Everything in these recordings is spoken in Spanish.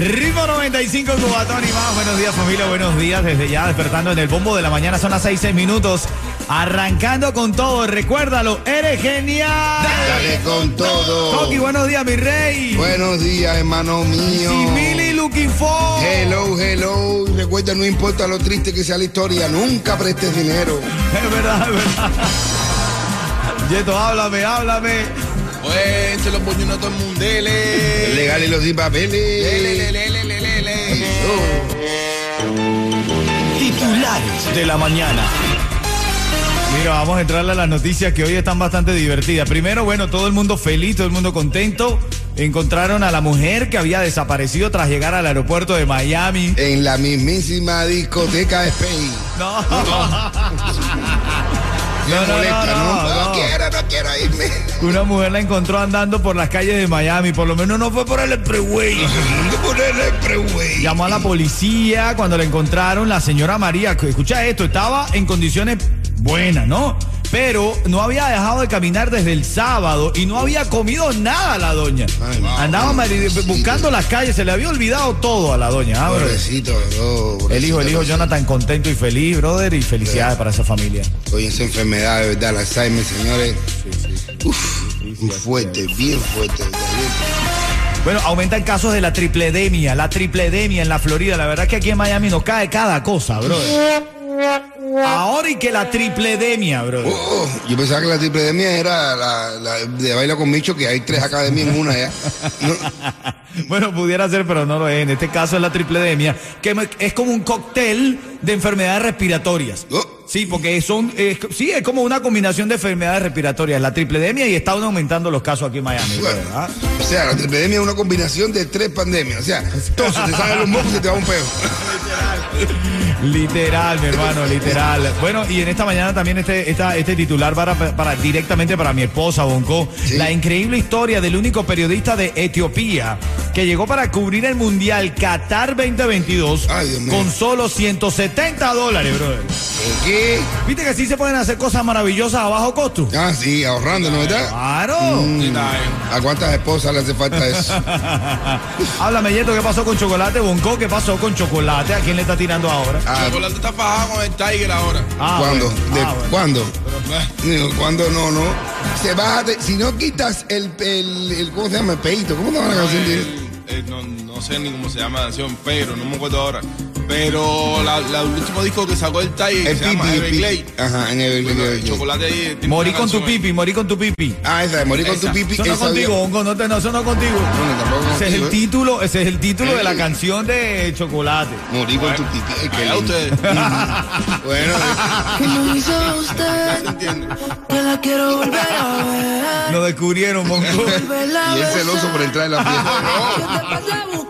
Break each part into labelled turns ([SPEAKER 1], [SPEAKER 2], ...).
[SPEAKER 1] Ritmo 95 Cubatón y más. Buenos días familia, buenos días. Desde ya despertando en el bombo de la mañana son las 6, 6 minutos. Arrancando con todo, recuérdalo, eres genial.
[SPEAKER 2] Dale con todo.
[SPEAKER 1] Toki, buenos días mi rey.
[SPEAKER 2] Buenos días, hermano mío.
[SPEAKER 1] Simili looking for.
[SPEAKER 2] Hello, hello. Recuerda, no importa lo triste que sea la historia, nunca prestes dinero.
[SPEAKER 1] Es verdad, es verdad. Yeto, háblame, háblame.
[SPEAKER 3] Pues los puños todo el mundo. Dele.
[SPEAKER 2] Legal y los sin papeles.
[SPEAKER 1] Titulares de la mañana. Mira, vamos a entrarle a las noticias que hoy están bastante divertidas. Primero, bueno, todo el mundo feliz, todo el mundo contento. Encontraron a la mujer que había desaparecido tras llegar al aeropuerto de Miami.
[SPEAKER 2] En la mismísima discoteca de Spain.
[SPEAKER 1] No.
[SPEAKER 2] Me
[SPEAKER 1] No, no,
[SPEAKER 2] molesta,
[SPEAKER 1] no,
[SPEAKER 2] ¿no?
[SPEAKER 1] no,
[SPEAKER 2] quiero, no quiero irme.
[SPEAKER 1] Una mujer la encontró andando por las calles de Miami. Por lo menos no fue por el freeway.
[SPEAKER 2] Ponerle el freeway.
[SPEAKER 1] Llamó a la policía cuando la encontraron. La señora María, escucha esto, estaba en condiciones buenas, ¿no? Pero no había dejado de caminar desde el sábado y no había comido nada la doña.
[SPEAKER 2] Ay.
[SPEAKER 1] Andaba buscando las calles, se le había olvidado todo a la doña. ah.
[SPEAKER 2] Pobrecito, bro,
[SPEAKER 1] El hijo, el hijo. Jonathan contento y feliz, brother, y felicidades para esa familia.
[SPEAKER 2] Oye, esa enfermedad de verdad, la Alzheimer, señores. Uf, muy fuerte, bien fuerte.
[SPEAKER 1] Bueno, aumentan casos de la tripledemia, la tripledemia en la Florida. La verdad es que aquí en Miami nos cae cada cosa, brother. Ahora y que la tripledemia, brother.
[SPEAKER 2] Oh, yo pensaba que la tripledemia era la, la de baila con Micho, que hay tres academias en una ya. No,
[SPEAKER 1] Bueno, pudiera ser, pero no lo es. En este caso es la tripledemia, que me- es como un cóctel de enfermedades respiratorias.
[SPEAKER 2] Oh.
[SPEAKER 1] Sí, porque son, sí, es como una combinación de enfermedades respiratorias, la tripledemia y están aumentando los casos aquí en Miami.
[SPEAKER 2] bueno,
[SPEAKER 1] ¿ah?
[SPEAKER 2] o sea, la tripledemia es una combinación de tres pandemias. O sea, entonces te salen los mocos y te va un peo.
[SPEAKER 1] Literal, mi hermano, literal. Bueno, y en esta mañana también este, esta- este titular para, para directamente para mi esposa, Bonco.
[SPEAKER 2] Sí.
[SPEAKER 1] La increíble historia del único periodista de Etiopía que llegó para cubrir el Mundial Qatar 2022
[SPEAKER 2] Ay, Dios mío.
[SPEAKER 1] con solo 170 dólares, brother.
[SPEAKER 2] ¿Qué?
[SPEAKER 1] ¿Viste que sí se pueden hacer cosas maravillosas a bajo costo?
[SPEAKER 2] Ah, sí, ahorrando, ¿no verdad?
[SPEAKER 1] Claro.
[SPEAKER 2] Mm, ¿A cuántas esposas le hace falta eso?
[SPEAKER 1] Háblame, Yeto, ¿qué pasó con Chocolate? Bonco, ¿qué pasó con Chocolate? ¿A quién le está tirando ahora?
[SPEAKER 2] Ah,
[SPEAKER 3] Chocolate está fajado con el Tiger ahora.
[SPEAKER 1] Ah,
[SPEAKER 2] ¿Cuándo?
[SPEAKER 1] bueno.
[SPEAKER 2] ¿De
[SPEAKER 1] Ah, bueno.
[SPEAKER 2] ¿Cuándo?
[SPEAKER 3] Pero,
[SPEAKER 2] Digo, ¿Cuándo no, no? Se baja de- si no quitas el, el, el- ¿cómo se llama? El peito. ¿Cómo se llama la canción? de-
[SPEAKER 3] el- el- no, no sé ni cómo se llama la canción, pero no me acuerdo ahora. Pero la, la- el último disco que sacó el
[SPEAKER 2] El
[SPEAKER 3] se llama
[SPEAKER 2] pipi, el
[SPEAKER 3] Everglade.
[SPEAKER 2] Ajá, en
[SPEAKER 3] Bueno,
[SPEAKER 2] Everglade.
[SPEAKER 3] chocolate ahí.
[SPEAKER 1] Morí con tu pipi, morí con tu pipi.
[SPEAKER 2] Ah, esa morir con tu pipi.
[SPEAKER 1] Eso no
[SPEAKER 2] esa
[SPEAKER 1] contigo, Bonco, no, te, no, eso no contigo.
[SPEAKER 2] Bueno, tampoco
[SPEAKER 1] Ese es el
[SPEAKER 2] contigo, ¿eh?
[SPEAKER 1] título, ese es el título de la
[SPEAKER 2] Eh.
[SPEAKER 1] canción de Chocolate.
[SPEAKER 2] Morir con tu pipi. Qué
[SPEAKER 3] Allá
[SPEAKER 2] lindo.
[SPEAKER 3] ustedes.
[SPEAKER 2] Bueno,
[SPEAKER 4] Como hizo usted,
[SPEAKER 3] ¿Se entiende?
[SPEAKER 4] que la quiero volver a ver.
[SPEAKER 1] Lo descubrieron,
[SPEAKER 4] a
[SPEAKER 2] y es celoso por entrar en la fiesta.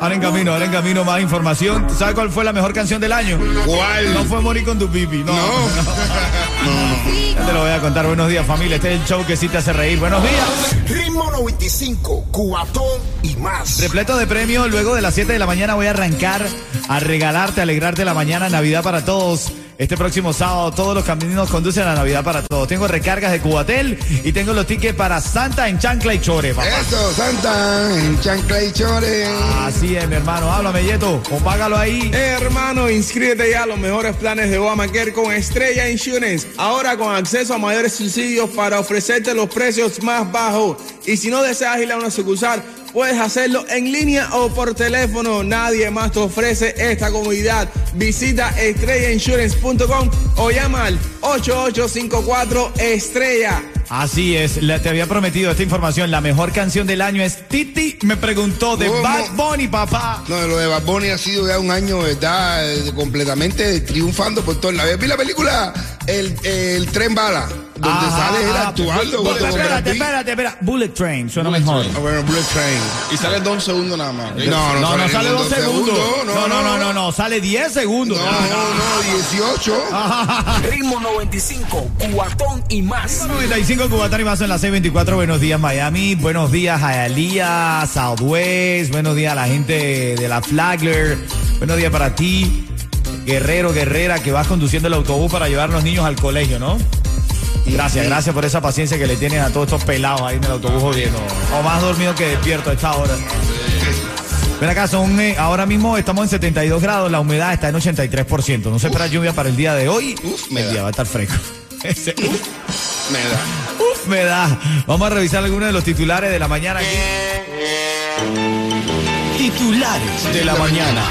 [SPEAKER 1] Ahora en camino, ahora en camino más información. ¿Sabes cuál fue la mejor canción del año?
[SPEAKER 2] ¿Cuál?
[SPEAKER 1] No fue Morir con tu pipi, no.
[SPEAKER 2] No.
[SPEAKER 1] Ya te lo voy a contar. Buenos días, familia. Este es el show que sí te hace reír. Buenos días.
[SPEAKER 5] Ritmo 95, cuatón y más.
[SPEAKER 1] Repleto de premios, luego de las 7 de la mañana voy a arrancar a regalarte, a alegrarte la mañana, Navidad para todos. Este próximo sábado todos los caminos conducen a Navidad para todos. Tengo recargas de Cubatel y tengo los tickets para Santa en Chancla y Chore, papá.
[SPEAKER 2] Eso, Santa, en chancla y chore.
[SPEAKER 1] Así es, mi hermano. Háblame, Yeto. O págalo ahí.
[SPEAKER 3] Eh, hermano, inscríbete ya a los mejores planes de Obamacare con Estrella Insurance. Ahora con acceso a mayores subsidios para ofrecerte los precios más bajos. Y si no deseas ir a una sucursal, puedes hacerlo en línea o por teléfono. Nadie más te ofrece esta comodidad. Visita estrellainsurance.com o llama al 8854 Estrella.
[SPEAKER 1] Así es, le- te había prometido esta información. La mejor canción del año es Titi me preguntó de
[SPEAKER 2] ¿Cómo?
[SPEAKER 1] Bad Bunny, papá.
[SPEAKER 2] No, lo de Bad Bunny ha sido ya un año, ¿verdad? Eh, completamente triunfando por todos lados. ¿Vi la película? El, el Tren Bala. Donde
[SPEAKER 1] Ajá,
[SPEAKER 2] sale él
[SPEAKER 1] ajá.
[SPEAKER 2] actuando.
[SPEAKER 1] Bu-
[SPEAKER 2] junto con
[SPEAKER 1] Espérate, espérate, espérate. Bullet Train, suena mejor.
[SPEAKER 2] Ah, bueno, Bullet Train.
[SPEAKER 6] Y sale dos segundos nada más. ¿ok?
[SPEAKER 2] No,
[SPEAKER 1] No, no, sale dos segundos. No, no, no, no, no, sale 10 segundos.
[SPEAKER 2] No, no, 18.
[SPEAKER 5] Ritmo 95, cuatón y más.
[SPEAKER 1] 95 Cubatán y más en la 624. Buenos días, Miami. Buenos días, Hialeah, Southwest. Buenos días a la gente de la Flagler. Buenos días para ti, guerrero, guerrera, que vas conduciendo el autobús para llevar a los niños al colegio, ¿no? Gracias, gracias por esa paciencia que le tienen a todos estos pelados ahí en el autobús jodiendo. O más dormido que despierto a esta hora. Ven acá, son, eh, ahora mismo estamos en 72 grados, la humedad está en 83%. No se espera lluvia para el día de hoy.
[SPEAKER 2] Uf, me
[SPEAKER 1] el
[SPEAKER 2] da.
[SPEAKER 1] día va a estar fresco. Ese, uf,
[SPEAKER 2] Me da.
[SPEAKER 1] uf, me da. Vamos a revisar algunos de los titulares de la mañana aquí. Titulares de la mañana.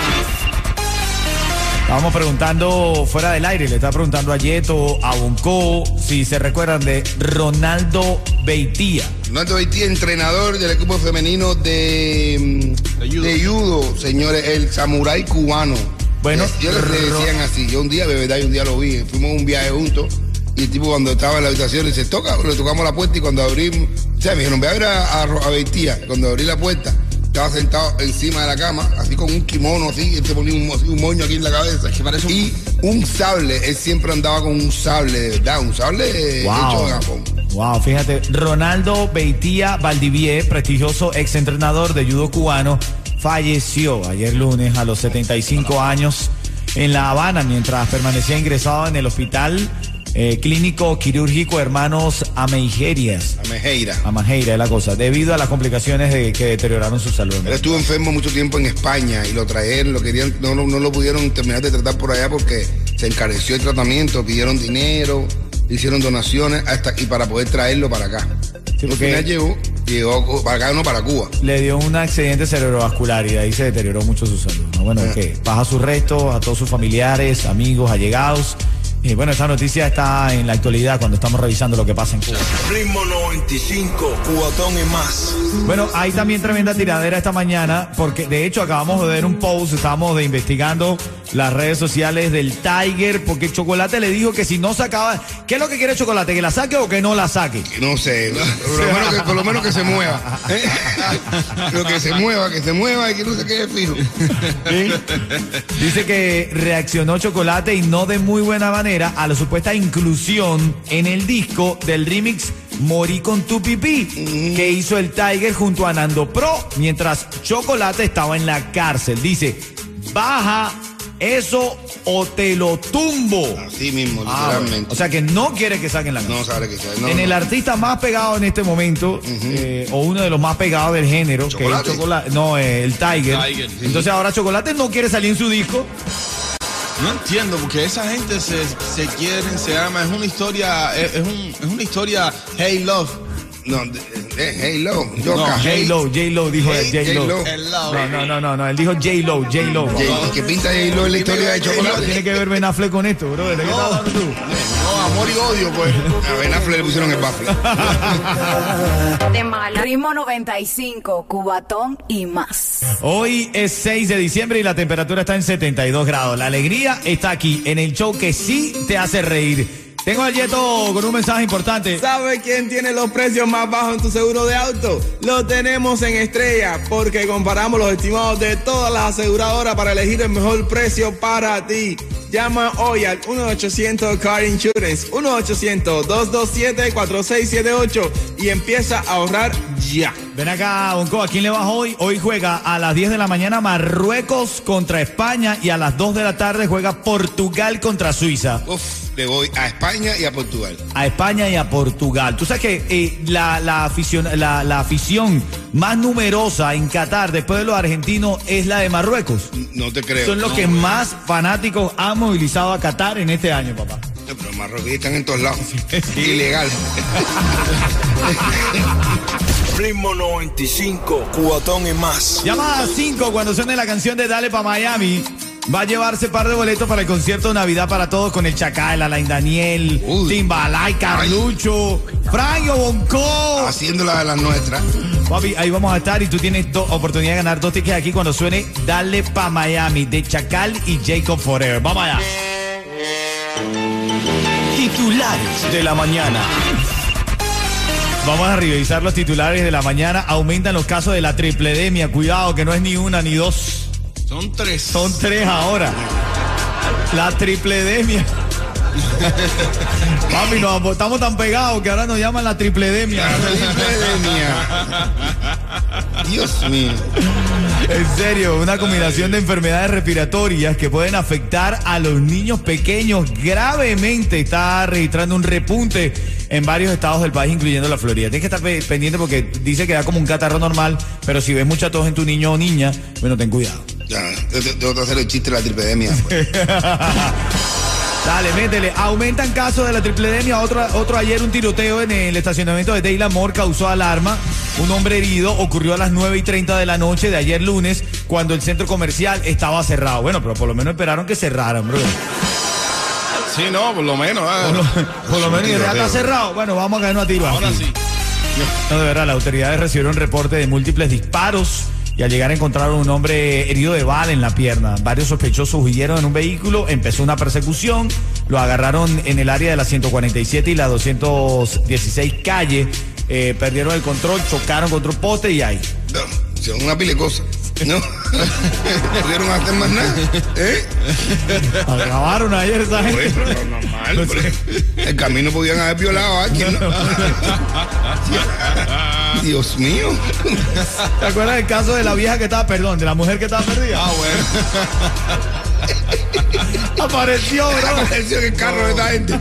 [SPEAKER 1] Estábamos preguntando fuera del aire, le estaba preguntando a Yeto, a Bonco, si se recuerdan de Ronaldo Beitía.
[SPEAKER 2] Ronaldo Beitía, entrenador del equipo femenino de,
[SPEAKER 6] De judo.
[SPEAKER 2] de judo, señores, el samurái cubano.
[SPEAKER 1] Bueno,
[SPEAKER 2] yo les le decían así. Yo un día, de verdad, yo un día lo vi. Fuimos un viaje juntos. Y el tipo, cuando estaba en la habitación, dice: Toca, le tocamos la puerta. Y cuando abrimos, o sea, me dijeron: Ve a ver a, a, a Beitía. Cuando abrí la puerta, estaba sentado encima de la cama, así con un kimono, así. Él se ponía un, así, un moño aquí en la cabeza.
[SPEAKER 6] que parece un-
[SPEAKER 2] Y un sable. Él siempre andaba con un sable, de verdad. Un sable hecho Japón.
[SPEAKER 1] Wow, fíjate, Ronaldo Beitía Valdivier, prestigioso exentrenador de judo cubano, falleció ayer lunes a los 75 años en La Habana mientras permanecía ingresado en el hospital eh, clínico quirúrgico Hermanos Ameijerias.
[SPEAKER 2] A Mejeira.
[SPEAKER 1] Amajeira es la cosa, debido a las complicaciones de, que deterioraron su salud.
[SPEAKER 2] Él estuvo enfermo mucho tiempo en España y lo trajeron, lo querían, no, no, no lo pudieron terminar de tratar por allá porque se encareció el tratamiento, pidieron dinero, hicieron donaciones hasta y para poder traerlo para acá.
[SPEAKER 1] Sí,
[SPEAKER 2] Al
[SPEAKER 1] porque-
[SPEAKER 2] final llegó, llegó para acá, no para Cuba.
[SPEAKER 1] Le dio un accidente cerebrovascular y de ahí se deterioró mucho su salud. ¿no? Bueno, que baja sus restos a todos sus familiares, amigos, allegados. Y bueno, esta noticia está en la actualidad cuando estamos revisando lo que pasa en Cuba.
[SPEAKER 5] Ritmo 95, cuatón y más.
[SPEAKER 1] Bueno, hay también tremenda tiradera esta mañana, porque de hecho acabamos de ver un post, estábamos de investigando las redes sociales del Tiger, porque Chocolate le dijo que si no sacaba, ¿qué es lo que quiere Chocolate? ¿Que la saque o que no la saque?
[SPEAKER 2] No sé, por lo menos que, por lo menos que se mueva. ¿eh? Pero que se mueva, que se mueva y que no se quede fijo.
[SPEAKER 1] Dice que reaccionó Chocolate y no de muy buena manera a la supuesta inclusión en el disco del remix Morí con tu pipí que hizo el Tiger junto a Nando Pro mientras Chocolate estaba en la cárcel. Dice, baja eso o te lo tumbo.
[SPEAKER 2] Así mismo,
[SPEAKER 1] Ah,
[SPEAKER 2] literalmente.
[SPEAKER 1] O sea que no quiere que saquen la
[SPEAKER 2] no
[SPEAKER 1] canción.
[SPEAKER 2] sabe que sea. No,
[SPEAKER 1] en
[SPEAKER 2] no.
[SPEAKER 1] el artista más pegado en este momento, eh, o uno de los más pegados del género, que es
[SPEAKER 2] Chocolate.
[SPEAKER 1] no, eh, el Tiger.
[SPEAKER 6] Tiger, sí.
[SPEAKER 1] Entonces ahora Chocolate no quiere salir en su disco.
[SPEAKER 6] No entiendo, porque esa gente se, se quieren, se ama. Es una historia, es, es un- es una historia, hey love.
[SPEAKER 2] No, de- de- hey, lo,
[SPEAKER 1] No. J-Lo, J-Lo dijo
[SPEAKER 2] Hey,
[SPEAKER 1] J-Lo.
[SPEAKER 2] J-Lo.
[SPEAKER 1] No, no, no, no, no, él dijo J-Lo, J-Lo.
[SPEAKER 2] J- que pinta J-Lo en la historia de
[SPEAKER 1] ¿Qué
[SPEAKER 2] chocolate.
[SPEAKER 1] tiene que ver Ben Affleck con esto, bro? ¿De qué estás hablando tú?
[SPEAKER 6] No, amor y odio, pues.
[SPEAKER 2] A Ben Affleck le pusieron el bafle.
[SPEAKER 7] de mala. Ritmo 95, Cubatón y más.
[SPEAKER 1] Hoy es 6 de diciembre y la temperatura está en 72 grados. La alegría está aquí, en el show que sí te hace reír. Tengo al Yeto con un mensaje importante.
[SPEAKER 3] ¿Sabe quién tiene los precios más bajos en tu seguro de auto? Lo tenemos en Estrella, porque comparamos los estimados de todas las aseguradoras para elegir el mejor precio para ti. Llama hoy al 1-800 Car Insurance, 1-800-227-4678 y empieza a ahorrar ya.
[SPEAKER 1] Ven acá, Bonco, ¿a quién le vas hoy? Hoy juega a las 10 de la mañana Marruecos contra España y a las 2 de la tarde juega Portugal contra Suiza.
[SPEAKER 2] Uf, le voy a España y a Portugal.
[SPEAKER 1] A España y a Portugal. Tú sabes que eh, la, la afición, la, la afición más numerosa en Qatar después de los argentinos es la de Marruecos.
[SPEAKER 2] No te creo.
[SPEAKER 1] Son los
[SPEAKER 2] No,
[SPEAKER 1] que más fanáticos han movilizado a Qatar en este año, papá.
[SPEAKER 2] Pero marroquíes están en todos lados. Ilegal.
[SPEAKER 5] Ritmo 95, cuatón y más.
[SPEAKER 1] Llamada 5 cuando suene la canción de Dale pa' Miami. Va a llevarse par de boletos para el concierto de Navidad para todos con el Chacal, Alain Daniel,
[SPEAKER 2] Uy.
[SPEAKER 1] Timbalay, Carlucho, Franjo Bonco.
[SPEAKER 2] Haciéndola de las nuestras.
[SPEAKER 1] Papi, ahí vamos a estar y tú tienes do- oportunidad de ganar dos tickets aquí cuando suene Dale pa' Miami de Chacal y Jacob Forever. Vamos allá. Titulares de la mañana. Vamos a revisar los titulares de la mañana. Aumentan los casos de la tripledemia. Cuidado, que no es ni una ni dos.
[SPEAKER 6] Son tres.
[SPEAKER 1] Son tres ahora. La tripledemia. Papi, nos, estamos tan pegados que ahora nos llaman la tripledemia.
[SPEAKER 2] Tripledemia. Dios mío.
[SPEAKER 1] En serio, una combinación de enfermedades respiratorias que pueden afectar a los niños pequeños gravemente. Está registrando un repunte en varios estados del país, incluyendo la Florida. Tienes que estar pe- pendiente porque dice que da como un catarro normal, pero si ves mucha tos en tu niño o niña, bueno, ten cuidado.
[SPEAKER 2] Ya, te- te- tengo que hacer el chiste de la tripledemia. pues.
[SPEAKER 1] Dale, métele. Aumentan casos de la tripledemia. Otro, otro ayer, un tiroteo en el estacionamiento de Taylor Moore causó alarma. Un hombre herido ocurrió a las 9 y 30 de la noche de ayer lunes, cuando el centro comercial estaba cerrado. Bueno, pero por lo menos esperaron que cerraran, bro.
[SPEAKER 6] Sí, no, por lo menos. ah.
[SPEAKER 1] Por lo, por lo menos ya está
[SPEAKER 2] tiroteo.
[SPEAKER 1] cerrado. Bueno, vamos a caernos a tiro.
[SPEAKER 6] Ahora
[SPEAKER 1] aquí.
[SPEAKER 6] sí.
[SPEAKER 1] No, de verdad, las autoridades recibieron reporte de múltiples disparos y al llegar encontraron un hombre herido de bala en la pierna. Varios sospechosos huyeron en un vehículo, empezó una persecución, lo agarraron en el área de la 147 y la 216 calle, eh, perdieron el control, chocaron contra un poste y ahí.
[SPEAKER 2] No, son una pila de cosas. No, no pudieron hacer más nada. ¿Eh?
[SPEAKER 1] Acabaron ayer gente.
[SPEAKER 2] pero no, el camino podían haber violado a alguien, ¿no? Dios mío.
[SPEAKER 1] ¿Te acuerdas del caso de la vieja que estaba, perdón, de la mujer que estaba perdida?
[SPEAKER 6] Ah, bueno.
[SPEAKER 1] Apareció, bro.
[SPEAKER 2] Apareció en el carro de esta gente.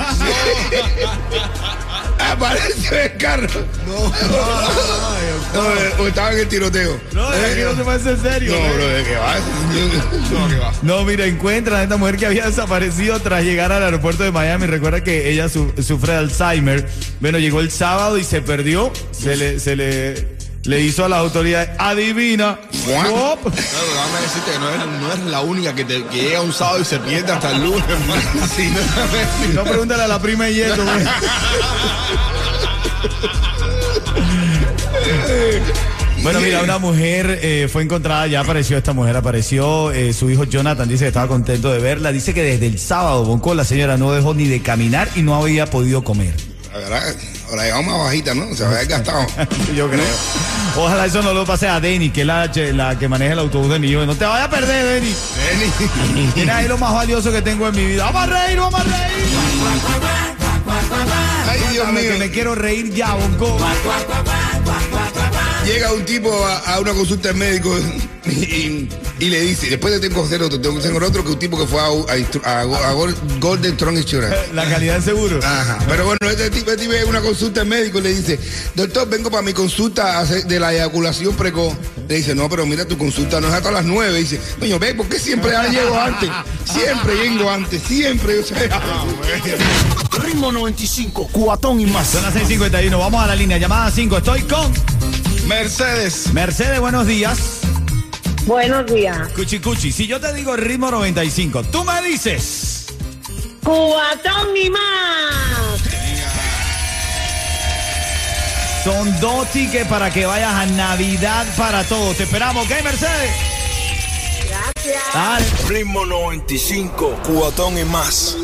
[SPEAKER 2] Apareció en el carro. No, eh, o estaba en el tiroteo.
[SPEAKER 1] No, de aquí no se puede ser serio.
[SPEAKER 2] No,
[SPEAKER 1] bro.
[SPEAKER 2] bro, ¿de qué va?
[SPEAKER 6] No, que va.
[SPEAKER 1] No, mira, encuentran a esta mujer que había desaparecido tras llegar al aeropuerto de Miami. Recuerda que ella su- sufre de Alzheimer. Bueno, llegó el sábado y se perdió. Se le, se le, le hizo a las autoridades. Adivina.
[SPEAKER 6] Claro, déjame decirte que no eres, no eres la única que, te, que llega un sábado y se pierde hasta el lunes, hermano. Sí,
[SPEAKER 1] Si no, pregúntale a la prima de Yeto. güey. Bueno, mira, una mujer eh, fue encontrada, ya apareció esta mujer, apareció eh, su hijo Jonathan, dice que estaba contento de verla, dice que desde el sábado, Bonco, la señora no dejó ni de caminar y no había podido comer.
[SPEAKER 2] La verdad, ahora llegamos más bajita, ¿no? Se había gastado.
[SPEAKER 1] Yo creo. Ojalá eso no lo pase a Denny, que es la, la que maneja el autobús de mi hijo. No te vayas a perder, Denny. Mira, ahí lo más valioso que tengo en mi vida. Vamos a reír, vamos a reír.
[SPEAKER 2] Ay, Dios
[SPEAKER 1] Dame que
[SPEAKER 2] mío.
[SPEAKER 1] me quiero reír ya, Bonco.
[SPEAKER 2] Llega un tipo a, a una consulta del médico y, y le dice, después de tengo que hacer otro, tengo que hacer otro que un tipo que fue a, a- a- a Gol- Golden Tron Insurance.
[SPEAKER 1] La calidad de seguro.
[SPEAKER 2] Ajá. Pero bueno, este tipo, este tipo es una consulta del médico y le dice, doctor, vengo para mi consulta de la eyaculación precoz. Le dice, no, pero mira, tu consulta no es hasta las nueve. Dice, coño, ve, ¿por qué siempre llego antes? Siempre llego antes, siempre. O sea,
[SPEAKER 5] Ritmo 95, cuatón y más.
[SPEAKER 1] Son las 6:51. Vamos a la línea. Llamada 5. Estoy con
[SPEAKER 6] Mercedes.
[SPEAKER 1] Mercedes. Buenos días.
[SPEAKER 8] Buenos días.
[SPEAKER 1] Cuchi Cuchi. Si yo te digo ritmo 95, tú me dices.
[SPEAKER 8] Cubatón y más.
[SPEAKER 1] Son dos tickets para que vayas a Navidad para todos. Te esperamos, ¿ok, Mercedes?
[SPEAKER 8] Gracias.
[SPEAKER 1] Dale.
[SPEAKER 5] Ritmo 95, cuatón y más.